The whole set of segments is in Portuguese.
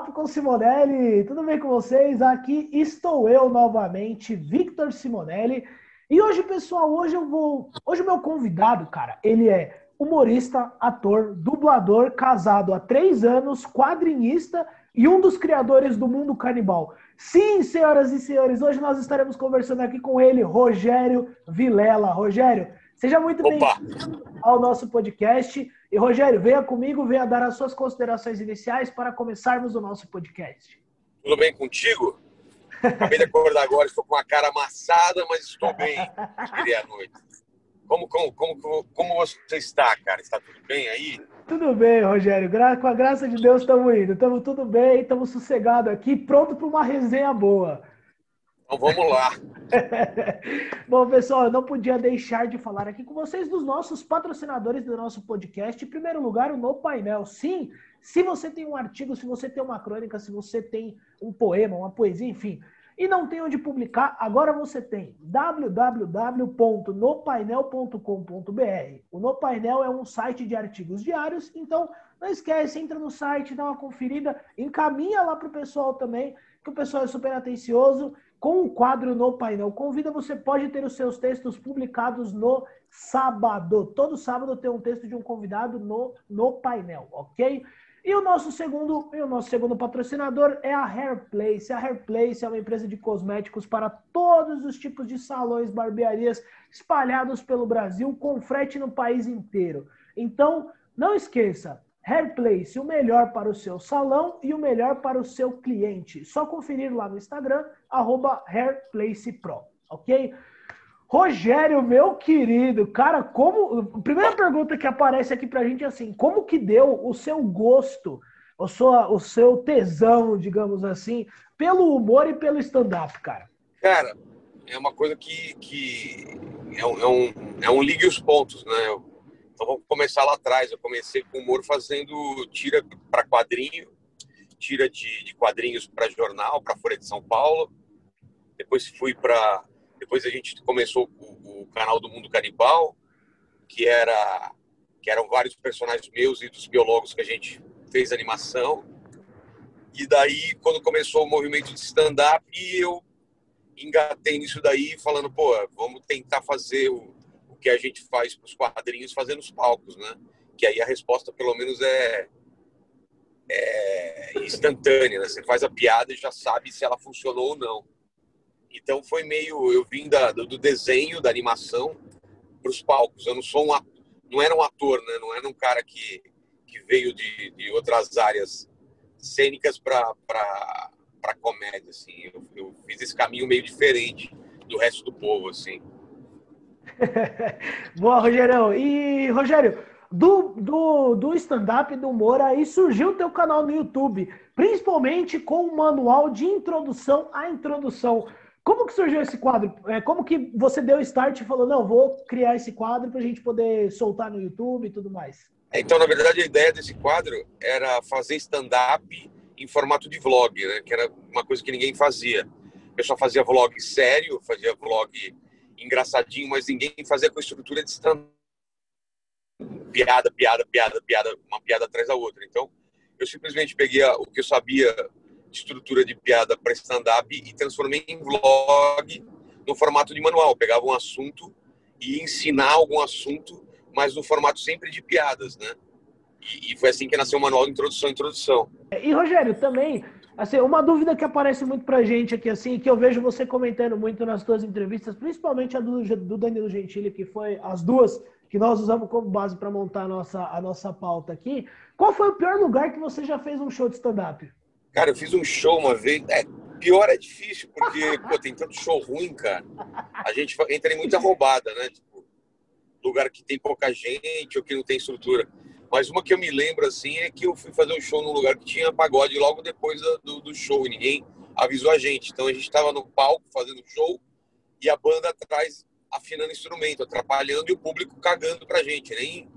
Bate-Papo com Simonelli, tudo bem com vocês? Aqui estou eu novamente, Victor Simonelli. E hoje, pessoal, hoje eu vou. Hoje o meu convidado, cara, ele é humorista, ator, dublador, casado há três anos, quadrinista e um dos criadores do Mundo Canibal. Sim, senhoras e senhores, hoje nós estaremos conversando aqui com ele, Rogério Vilela. Rogério, seja muito bem-vindo ao nosso podcast. E Rogério, venha comigo, venha dar as suas considerações iniciais para começarmos o nosso podcast. Tudo bem contigo? Acabei de acordar agora, estou com uma cara amassada, mas estou bem. Queria à noite. Como, como, como, como você está, cara? Está tudo bem aí? Tudo bem, Rogério. Gra com a graça de Deus estamos indo. Estamos tudo bem, estamos sossegados aqui, pronto para uma resenha boa. Então vamos lá. Bom, pessoal, eu não podia deixar de falar aqui com vocês dos nossos patrocinadores do nosso podcast. Em primeiro lugar, o No Painel. Sim, se você tem um artigo, se você tem uma crônica, se você tem um poema, uma poesia, enfim, e não tem onde publicar, agora você tem www.nopainel.com.br. O No Painel é um site de artigos diários, então não esquece, entra no site, dá uma conferida, encaminha lá para o pessoal também, que o pessoal é super atencioso. Com o quadro no painel Convida, você pode ter os seus textos publicados no sábado. Todo sábado tem um texto de um convidado no, no painel, ok? E o nosso segundo, e o nosso segundo patrocinador é a Hair Place. A Hair Place é uma empresa de cosméticos para todos os tipos de salões, barbearias espalhados pelo Brasil, com frete no país inteiro. Então, não esqueça, Hair Place, o melhor para o seu salão e o melhor para o seu cliente. Só conferir lá no Instagram, HairPlacePro, ok? Rogério, meu querido, cara, como. A primeira pergunta que aparece aqui pra gente é assim: como que deu o seu gosto, o, sua, o seu tesão, digamos assim, pelo humor e pelo stand-up, cara? Cara, é uma coisa que, que é, um, é, um, é um ligue os pontos, né? Então vamos começar lá atrás. Eu comecei com humor fazendo tira para quadrinho, tira de, de quadrinhos para jornal, para Folha de São Paulo. Depois fui para depois a gente começou o, o, canal do Mundo Canibal, que era que eram vários personagens meus e dos biólogos que a gente fez animação. E daí, quando começou o movimento de stand-up, eu engatei nisso daí, falando, pô, vamos tentar fazer o, o que a gente faz para os quadrinhos, fazendo os palcos, né? Que aí a resposta, pelo menos, é, é instantânea, né? Você faz a piada e já sabe se ela funcionou ou não. Então foi meio. Eu vim da, do desenho, da animação, para os palcos. Eu não sou um ator, não era um ator, né? Não era um cara que, que veio de, de outras áreas cênicas para comédia, assim. Eu, eu, fiz esse caminho meio diferente do resto do povo, assim. Boa, Rogerão. E, Rogério, do, do, do stand-up do humor, aí surgiu o teu canal no YouTube, principalmente com o manual de introdução à introdução. Como que surgiu esse quadro? É, como que você deu start e falou, não, vou criar esse quadro para a gente poder soltar no YouTube e tudo mais? Então, na verdade, a ideia desse quadro era fazer stand-up em formato de vlog, né? Que era uma coisa que ninguém fazia. O pessoal fazia vlog sério, fazia vlog engraçadinho, mas ninguém fazia com estrutura de stand piada, piada, piada, piada, uma piada atrás da outra. Então, eu simplesmente peguei o que eu sabia estrutura de piada para stand-up e transformei em vlog no formato de manual. pegava um assunto e ensinar algum assunto, mas no formato sempre de piadas, né? E, e foi assim que nasceu o manual de introdução introdução. E Rogério, também, assim, uma dúvida que aparece muito pra gente aqui, assim, que eu vejo você comentando muito nas suas entrevistas, principalmente a do, do Danilo Gentili, que foi as duas que nós usamos como base para montar a nossa, a nossa pauta aqui. Qual foi o pior lugar que você já fez um show de stand-up? Cara, eu fiz um show uma vez. É, pior é difícil, porque pô, tem tanto show ruim, cara. A gente entra em muita roubada, né? Tipo, lugar que tem pouca gente ou que não tem estrutura. Mas uma que eu me lembro, assim, é que eu fui fazer um show num lugar que tinha pagode logo depois do, do show. Ninguém avisou a gente. Então a gente estava no palco fazendo show e a banda atrás afinando instrumento, atrapalhando e o público cagando pra gente. Nem,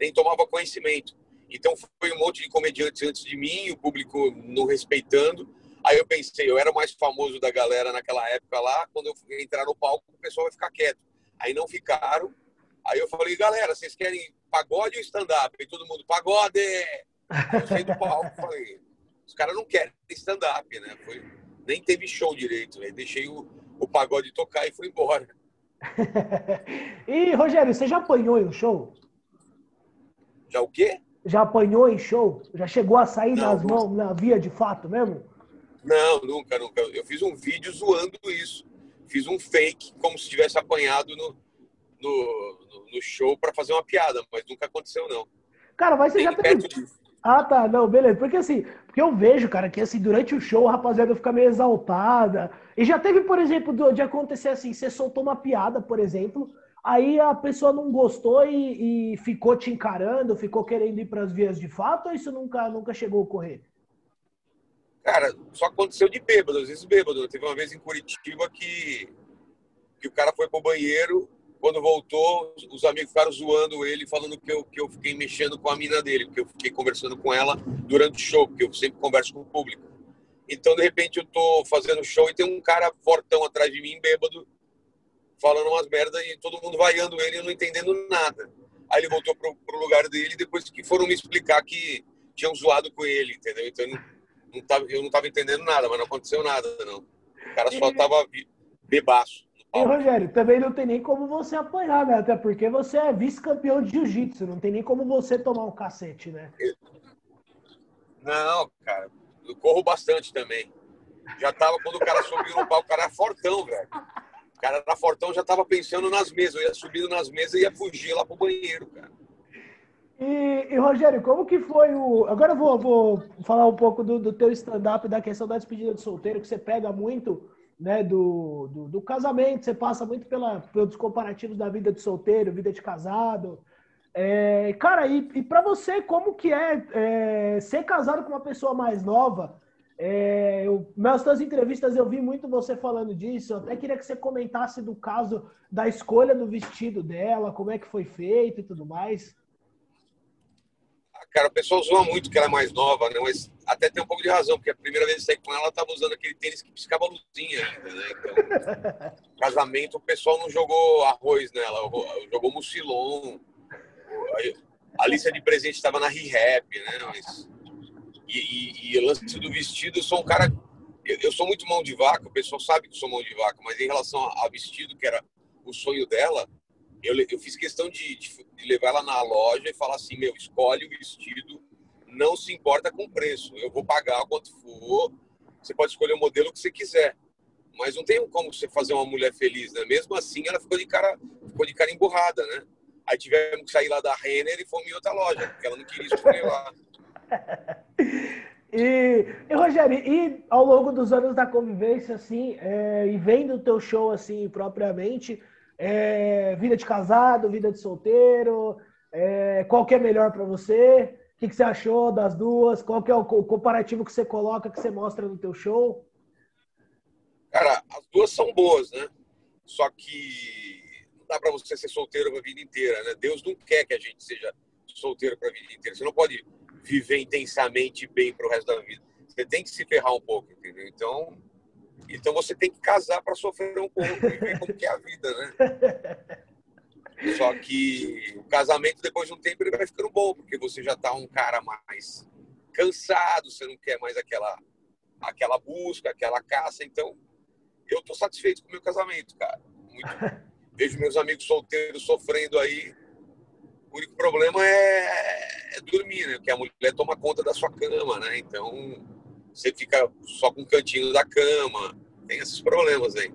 nem tomava conhecimento. Então foi um monte de comediantes antes de mim, o público não respeitando. Aí eu pensei, eu era o mais famoso da galera naquela época lá, quando eu entrar no palco, o pessoal vai ficar quieto. Aí não ficaram. Aí eu falei, galera, vocês querem pagode ou stand-up? E todo mundo, pagode! Eu saí do palco falei, os caras não querem stand-up, né? Foi, nem teve show direito, né? Deixei o, o pagode tocar e fui embora. e, Rogério, você já apanhou em um show? Já o quê? Já apanhou em show? Já chegou a sair não, nas mãos, na via de fato mesmo? Não, nunca, nunca. Eu fiz um vídeo zoando isso. Fiz um fake, como se tivesse apanhado no, no, no show para fazer uma piada, mas nunca aconteceu, não. Cara, mas você Nem já teve... Ah, tá, não, beleza. Porque assim, porque eu vejo, cara, que assim, durante o show a rapaziada fica meio exaltada. E já teve, por exemplo, de acontecer assim, você soltou uma piada, por exemplo, aí a pessoa não gostou e, e ficou te encarando, ficou querendo ir para as vias de fato, ou isso nunca, nunca chegou a ocorrer? Cara, só aconteceu de bêbado, às vezes bêbado. Teve uma vez em Curitiba que, que o cara foi pro banheiro, quando voltou, os amigos ficaram zoando ele, falando que eu, que eu fiquei mexendo com a mina dele, que eu fiquei conversando com ela durante o show, porque eu sempre converso com o público. Então, de repente, eu tô fazendo show e tem um cara fortão atrás de mim, bêbado, falando umas merdas e todo mundo vaiando ele e não entendendo nada. Aí ele voltou pro, pro lugar dele depois que foram me explicar que tinham zoado com ele, entendeu? Então, eu não, tava, eu não tava entendendo nada, mas não aconteceu nada, não. O cara só tava bebaço. E, Rogério, também não tem nem como você apanhar, né? Até porque você é vice-campeão de jiu-jitsu, não tem nem como você tomar um cacete, né? Não, cara, eu corro bastante também. Já tava, quando o cara subiu no palco, o cara era fortão, velho. O cara era fortão, já tava pensando nas mesas. Eu ia subindo nas mesas e ia fugir lá pro banheiro, cara. E, e, Rogério, como que foi o. Agora eu vou, vou falar um pouco do, do teu stand-up, da questão da despedida de solteiro, que você pega muito né, do, do, do, casamento, você passa muito pela, pelos comparativos da vida de solteiro, vida de casado. É, cara, e, e para você, como que é, é, ser casado com uma pessoa mais nova? É, eu, nas suas entrevistas eu vi muito você falando disso. Eu até queria que você comentasse do caso da escolha do vestido dela, como é que foi feito e tudo mais. Cara, o pessoal zoa muito que ela é mais nova, né? Mas até tem um pouco de razão, porque a primeira vez que saí com ela, ela estava usando aquele tênis que piscava luzinha ainda, né? Então, casamento, o pessoal não jogou arroz nela, jogou mucilon. A lista de presente estava na rehab, né? Mas, e, e, e o lance do vestido, eu sou um cara. Eu, eu, sou muito mão de vaca, o pessoal sabe que sou mão de vaca, mas em relação ao vestido, que era o sonho dela, eu, eu fiz questão de, de, de levar ela na loja e falar assim: meu, escolhe o vestido, não se importa com o preço, eu vou pagar quanto for, você pode escolher o modelo que você quiser. Mas não tem como você fazer uma mulher feliz, né? Mesmo assim, ela ficou de cara, ficou de cara emburrada, né? Aí tivemos que sair lá da Renner e fomos em outra loja, porque ela não queria escolher lá. E, e, Rogério, e ao longo dos anos da convivência, assim, é, e vendo o teu show, assim, propriamente, é, vida de casado, vida de solteiro, é, qual que é melhor para você? O que, que, você achou das duas? Qual que é o comparativo que você coloca, que você mostra no teu show? Cara, as duas são boas, né? Só que não dá para você ser solteiro a vida inteira, né? Deus não quer que a gente seja solteiro para a vida inteira. Você não pode viver intensamente bem para o resto da vida. Você tem que se ferrar um pouco, entendeu? Então, então você tem que casar para sofrer um pouco e ver como que é a vida, né? Só que o casamento, depois de um tempo, ele vai ficando bom, porque você já tá um cara mais cansado, você não quer mais aquela, aquela busca, aquela caça. Então, eu tô satisfeito com o meu casamento, cara. Muito. Vejo meus amigos solteiros sofrendo aí. O único problema é, é dormir, né? Porque a mulher toma conta da sua cama, né? Então, você fica só com o cantinho da cama, tem esses problemas aí.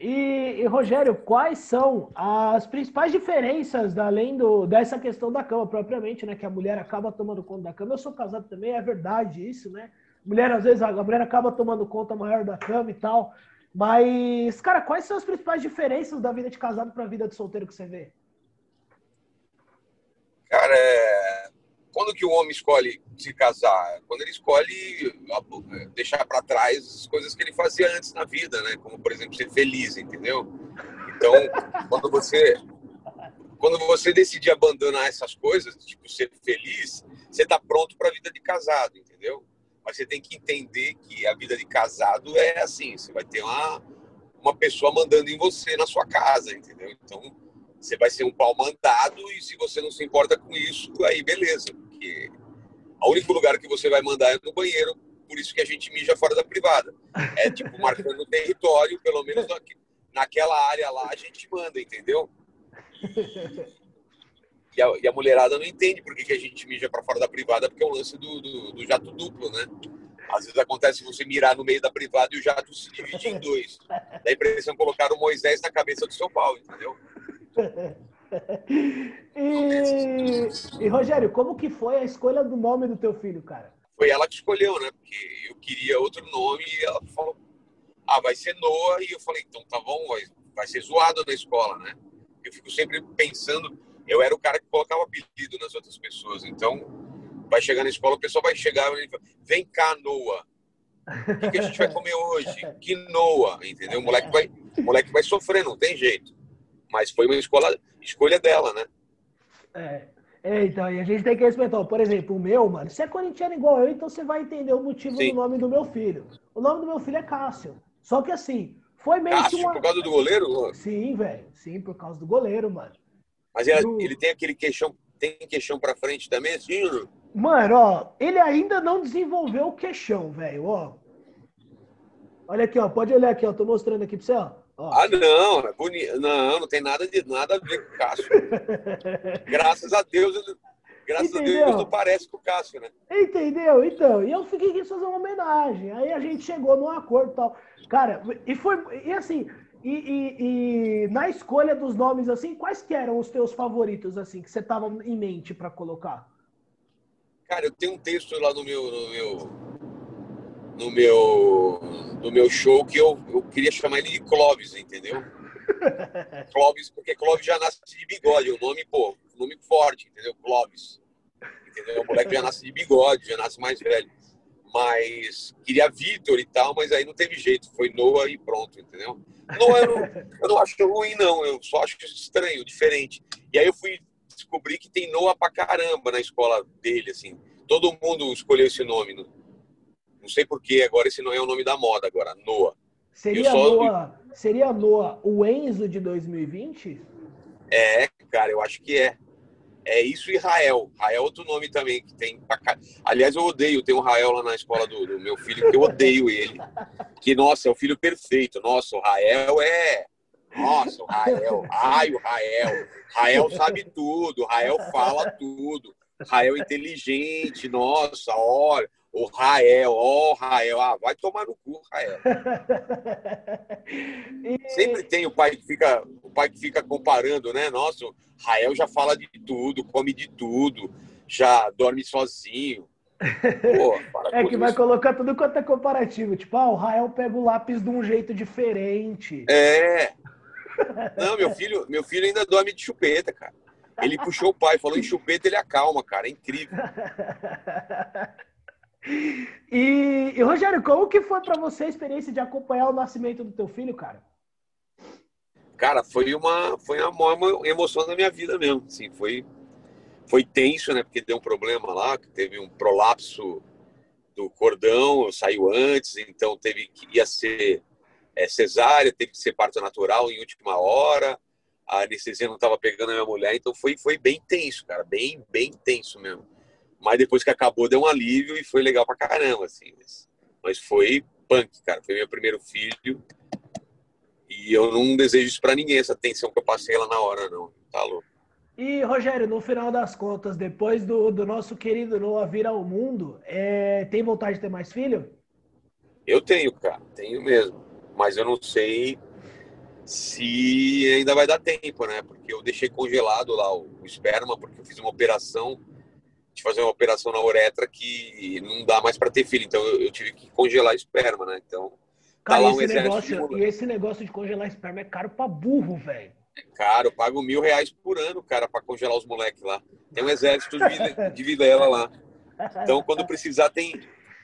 E, e, Rogério, quais são as principais diferenças, além do, dessa questão da cama propriamente, né? Que a mulher acaba tomando conta da cama. Eu sou casado também, é verdade isso, né? Mulher, às vezes, a mulher acaba tomando conta maior da cama e tal. Mas, cara, quais são as principais diferenças da vida de casado para a vida de solteiro que você vê? Cara, é quando que o homem escolhe se casar? Quando ele escolhe deixar para trás as coisas que ele fazia antes na vida, né? Como, por exemplo, ser feliz, entendeu? Então, quando você quando você decidir abandonar essas coisas, tipo ser feliz, você está pronto para a vida de casado, entendeu? Mas você tem que entender que a vida de casado é assim, você vai ter uma uma pessoa mandando em você na sua casa, entendeu? Então, você vai ser um pau mandado e se você não se importa com isso, aí beleza, porque O único lugar que você vai mandar é no banheiro, por isso que a gente mija fora da privada. É tipo marcando o território, pelo menos naquela área lá a gente manda, entendeu? E a, e a mulherada não entende por que, que a gente mija para fora da privada, porque é o lance do, do, do jato duplo, né? Às vezes acontece você mirar no meio da privada e o jato se divide em dois. Dá a impressão de colocar o Moisés na cabeça do seu pau, entendeu? E, e, Rogério, como que foi a escolha do nome do teu filho, cara? Foi ela que escolheu, né? Porque eu queria outro nome e ela falou, ah, vai ser Noah. E eu falei, então tá bom, vai, vai ser zoado na escola, né? Eu fico sempre pensando, eu era o cara que colocava apelido nas outras pessoas, então vai chegar na escola, o pessoal vai chegar e fala, vem cá, Noah. O que, a gente vai comer hoje? Que Noah, entendeu? O moleque vai, o moleque vai sofrer, não tem jeito. Mas foi uma escola, escolha dela, né? É. É, então, e a gente tem que respeitar. Por exemplo, o meu, mano, você é corintiano igual eu, então você vai entender o motivo Sim. do nome do meu filho. O nome do meu filho é Cássio. Só que assim, foi meio Cássio, que uma... por causa do goleiro? Sim, velho. Sim, por causa do goleiro, mano. Mas ele, ele tem aquele queixão, tem queixão pra frente também, assim, não? Mano, ó, ele ainda não desenvolveu o queixão, velho, ó. Olha aqui, ó, pode olhar aqui, ó, tô mostrando aqui pra você, ó. Ó. Ah, não, é bonito. Não, não tem nada, de, nada a ver com o Cássio. graças a Deus, graças Entendeu? a Deus não parece com o Cássio, né? Entendeu? Então, e eu fiquei quis fazer uma homenagem. Aí a gente chegou num acordo e tal. Cara, e foi, e assim, e, e, e, na escolha dos nomes, assim, quais que eram os teus favoritos, assim, que você tava em mente para colocar? Cara, eu tenho um texto lá no meu no meu no meu, no meu show que eu, eu queria chamar ele de Clóvis, entendeu? Clóvis, porque Clóvis já nasce de bigode, o nome, pô, nome forte, entendeu? Clóvis. Entendeu? O moleque já nasce de bigode, já nasce mais velho. Mas queria Vitor e tal, mas aí não teve jeito, foi Noah e pronto, entendeu? Noah eu não, eu não acho ruim, não, eu só acho estranho, diferente. E aí eu fui descobri que tem Noah pra caramba na escola dele, assim. Todo mundo escolheu esse nome. Não, sei porquê, agora esse não é o nome da moda agora, Noah. Seria só... Noah, seria Noah o Enzo de 2020? É, cara, eu acho que é. É isso e Rael. Rael é outro nome também que tem. Aliás, eu odeio. Tem um Rael lá na escola do, do, meu filho, que eu odeio ele. Que, nossa, é o filho perfeito. Nossa, o Rael é. Nossa, o Rael. Ai, o Rael. Rael sabe tudo. Rael fala tudo. Rael inteligente. Nossa, olha. O Rael, ó, oh, Rael, ah, vai tomar no cu, Rael. e... Sempre tem o pai que fica, o pai que fica comparando, né? Nossa, Rael já fala de tudo, come de tudo, já dorme sozinho. Pô, é que isso. vai colocar tudo quanto é comparativo. Tipo, ah, o Rael pega o lápis de um jeito diferente. É. Não, meu filho, meu filho ainda dorme de chupeta, cara. Ele puxou o pai, falou em chupeta, ele acalma, cara. É incrível. E, e, Rogério, como que foi para você a experiência de acompanhar o nascimento do teu filho, cara? Cara, foi uma foi a maior emoção da minha vida mesmo. Assim, foi foi tenso, né? Porque deu um problema lá, que teve um prolapso do cordão, saiu antes, então teve que ia ser é, cesárea, teve que ser parto natural em última hora. A anestesia não estava pegando a minha mulher, então foi foi bem tenso, cara, bem bem tenso mesmo. Mas depois que acabou, deu um alívio e foi legal pra caramba, assim. Mas, mas foi punk, cara. Foi meu primeiro filho. E eu não desejo isso pra ninguém, essa tensão que eu passei lá na hora, não. Tá louco. E, Rogério, no final das contas, depois do, do nosso querido Noah vir ao mundo, é, tem vontade de ter mais filho? Eu tenho, cara. Tenho mesmo. Mas eu não sei se ainda vai dar tempo, né? Porque eu deixei congelado lá o, o esperma, porque eu fiz uma operação de fazer uma operação na uretra que não dá mais para ter filho. Então eu, eu, tive que congelar esperma, né? Então tá Cara, tá lá um esse negócio, E esse negócio de congelar esperma é caro para burro, velho. É caro, eu pago mil reais por ano, cara, para congelar os moleques lá. Tem um exército de, de Vilela lá. Então, quando precisar, tem.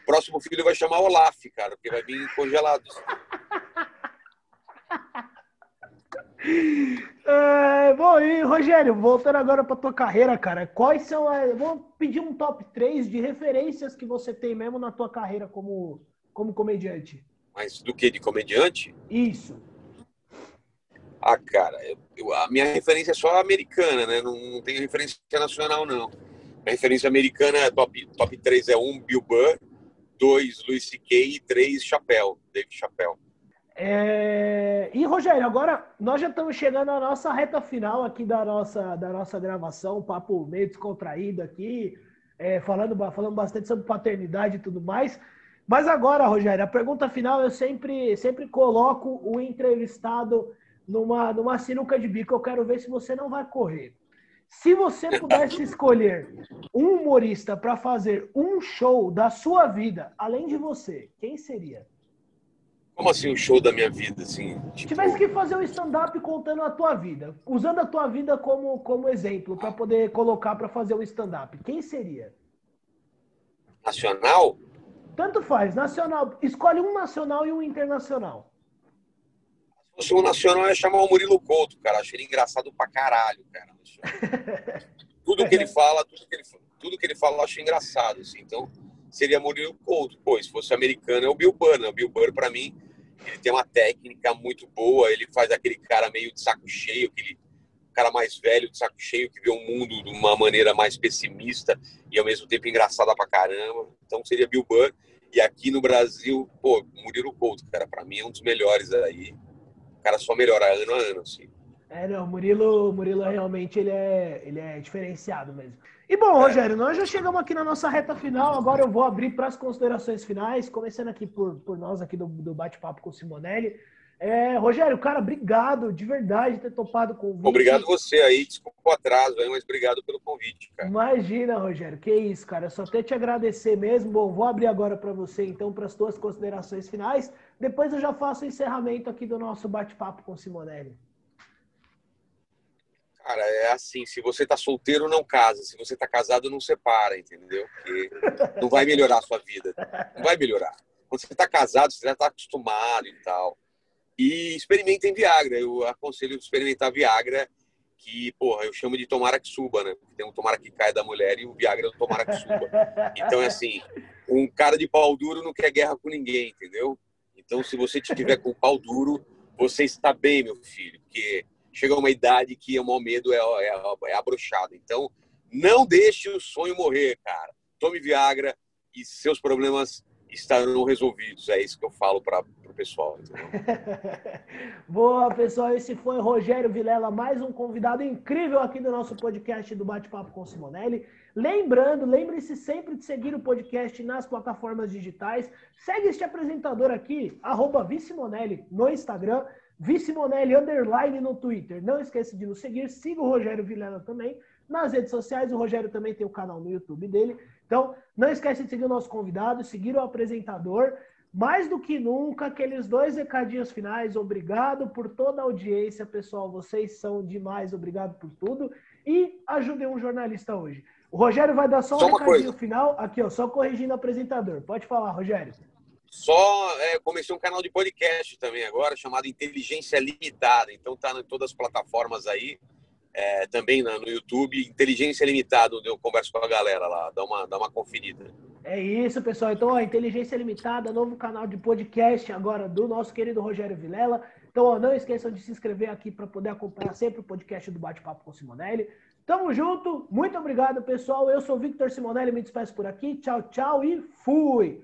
Próximo filho vai chamar Olaf, cara, porque vai vir congelado. É, bom, e Rogério, voltando agora para tua carreira, cara, quais são as. Vou pedir um top 3 de referências que você tem mesmo na tua carreira como, como comediante. Mas do que? De comediante? Isso. Ah, cara, eu, a minha referência é só americana, né? Não, não tenho referência nacional, não. A referência americana é top, top 3 é 1, um, Bill Burr, 2, Louis C.K. e 3, Chapéu, David Chapéu. É... E, Rogério, agora nós já estamos chegando à nossa reta final aqui da nossa, da nossa gravação, um papo meio descontraído aqui, é, falando, falando bastante sobre paternidade e tudo mais. Mas agora, Rogério, a pergunta final eu sempre, sempre coloco o entrevistado numa, numa sinuca de bico. Eu quero ver se você não vai correr. Se você pudesse escolher um humorista para fazer um show da sua vida, além de você, quem seria? Como assim, um show da minha vida, assim? Tipo... Tivesse que fazer um stand-up contando a tua vida, usando a tua vida como, como exemplo, para poder colocar para fazer um stand-up, quem seria? Nacional? Tanto faz, nacional. Escolhe um nacional e um internacional. Se fosse um nacional, eu ia chamar o Murilo Couto, cara. Achei ele engraçado pra caralho, cara. tudo que ele fala, tudo que ele, tudo que ele fala, eu acho engraçado, assim. Então, seria Murilo Couto. Pô, se fosse americano, é o Bill Burr, né? O Bill Burr, pra mim, ele tem uma técnica muito boa, ele faz aquele cara meio de saco cheio, aquele cara mais velho de saco cheio que vê o mundo de uma maneira mais pessimista e ao mesmo tempo engraçada pra caramba. Então seria Bill Burr. E aqui no Brasil, pô, Murilo Couto, cara, pra mim é um dos melhores aí. O cara só melhora ano a ano, assim. É, não, Murilo, Murilo realmente ele é, ele é diferenciado mesmo. E bom, é. Rogério, nós já chegamos aqui na nossa reta final. Agora eu vou abrir para as considerações finais, começando aqui por, por nós aqui do, do bate-papo com o Simonelli. É, Rogério, cara, obrigado de verdade ter topado o convite. Obrigado você aí, desculpa o atraso aí, mas obrigado pelo convite, cara. Imagina, Rogério, que isso, cara. Eu só tenho te agradecer mesmo. Bom, vou abrir agora para você, então, para as tuas considerações finais. Depois eu já faço o encerramento aqui do nosso bate-papo com o Simonelli. Cara, é assim, se você tá solteiro, não casa. Se você tá casado, não separa, entendeu? Porque não vai melhorar a sua vida. Não vai melhorar. Quando você tá casado, você já tá acostumado e tal. E experimentem Viagra. Eu aconselho experimentar Viagra, que, porra, eu chamo de tomara que suba, né? Tem um tomara que caia da mulher e o Viagra é o tomara que suba. Então, é assim, um cara de pau duro não quer guerra com ninguém, entendeu? Então, se você tiver com pau duro, você está bem, meu filho, porque chega uma idade que o maior medo é, é, é a brochada. Então, não deixe o sonho morrer, cara. Tome Viagra e seus problemas estarão resolvidos. É isso que eu falo para o pessoal. Boa, pessoal. Esse foi Rogério Vilela, mais um convidado incrível aqui do nosso podcast do Bate-Papo com Simonelli. Lembrando, lembre-se sempre de seguir o podcast nas plataformas digitais. Segue este apresentador aqui, arroba Vissimonelli, no Instagram. Vissimonelli Underline no Twitter. Não esqueça de nos seguir. Siga o Rogério Vilela também nas redes sociais. O Rogério também tem o canal no YouTube dele. Então, não esquece de seguir o nosso convidado, seguir o apresentador. Mais do que nunca, aqueles dois recadinhos finais. Obrigado por toda a audiência, pessoal. Vocês são demais. Obrigado por tudo. E ajudem um jornalista hoje. O Rogério vai dar só um só recadinho coisa. final. Aqui, ó, só corrigindo o apresentador. Pode falar, Rogério. Só é, comecei um canal de podcast também agora, chamado Inteligência Limitada. Então tá em todas as plataformas aí, é, também no YouTube. Inteligência Limitada, onde eu converso com a galera lá, dá uma, dá uma conferida. É isso, pessoal. Então, ó, Inteligência Limitada, novo canal de podcast agora do nosso querido Rogério Vilela. Então, ó, não esqueçam de se inscrever aqui para poder acompanhar sempre o podcast do Bate-Papo com Simonelli. Tamo junto, muito obrigado, pessoal. Eu sou Victor Simonelli, me despeço por aqui. Tchau, tchau e fui!